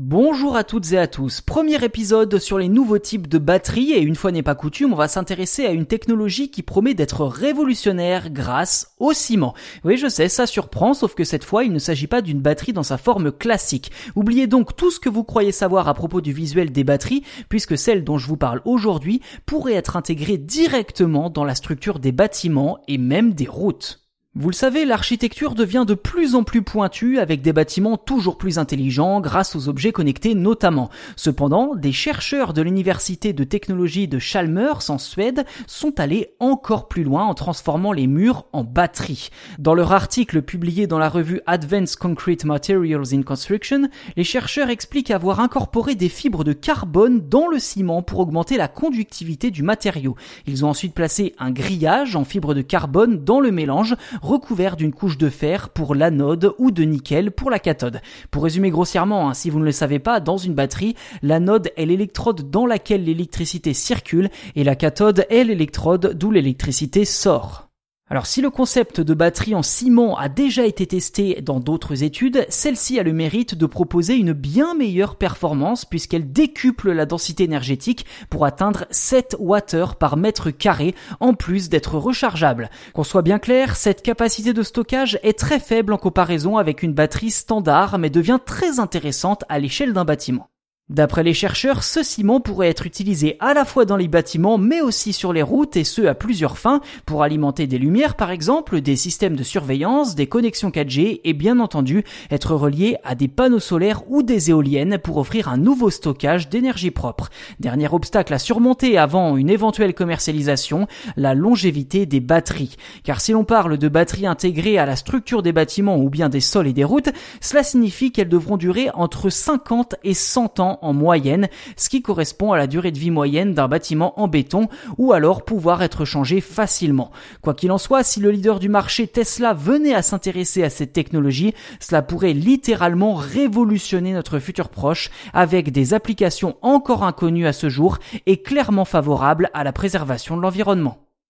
Bonjour à toutes et à tous. Premier épisode sur les nouveaux types de batteries et une fois n'est pas coutume, on va s'intéresser à une technologie qui promet d'être révolutionnaire grâce au ciment. Oui, je sais, ça surprend, sauf que cette fois, il ne s'agit pas d'une batterie dans sa forme classique. Oubliez donc tout ce que vous croyez savoir à propos du visuel des batteries, puisque celle dont je vous parle aujourd'hui pourrait être intégrée directement dans la structure des bâtiments et même des routes. Vous le savez, l'architecture devient de plus en plus pointue avec des bâtiments toujours plus intelligents grâce aux objets connectés notamment. Cependant, des chercheurs de l'université de technologie de Chalmers en Suède sont allés encore plus loin en transformant les murs en batteries. Dans leur article publié dans la revue Advanced Concrete Materials in Construction, les chercheurs expliquent avoir incorporé des fibres de carbone dans le ciment pour augmenter la conductivité du matériau. Ils ont ensuite placé un grillage en fibres de carbone dans le mélange recouvert d'une couche de fer pour l'anode ou de nickel pour la cathode. Pour résumer grossièrement, hein, si vous ne le savez pas, dans une batterie, l'anode est l'électrode dans laquelle l'électricité circule et la cathode est l'électrode d'où l'électricité sort. Alors si le concept de batterie en ciment a déjà été testé dans d'autres études, celle-ci a le mérite de proposer une bien meilleure performance puisqu'elle décuple la densité énergétique pour atteindre 7 Wh par mètre carré en plus d'être rechargeable. Qu'on soit bien clair, cette capacité de stockage est très faible en comparaison avec une batterie standard mais devient très intéressante à l'échelle d'un bâtiment. D'après les chercheurs, ce ciment pourrait être utilisé à la fois dans les bâtiments mais aussi sur les routes et ce à plusieurs fins pour alimenter des lumières par exemple, des systèmes de surveillance, des connexions 4G et bien entendu être relié à des panneaux solaires ou des éoliennes pour offrir un nouveau stockage d'énergie propre. Dernier obstacle à surmonter avant une éventuelle commercialisation, la longévité des batteries. Car si l'on parle de batteries intégrées à la structure des bâtiments ou bien des sols et des routes, cela signifie qu'elles devront durer entre 50 et 100 ans en moyenne, ce qui correspond à la durée de vie moyenne d'un bâtiment en béton ou alors pouvoir être changé facilement. Quoi qu'il en soit, si le leader du marché Tesla venait à s'intéresser à cette technologie, cela pourrait littéralement révolutionner notre futur proche avec des applications encore inconnues à ce jour et clairement favorables à la préservation de l'environnement.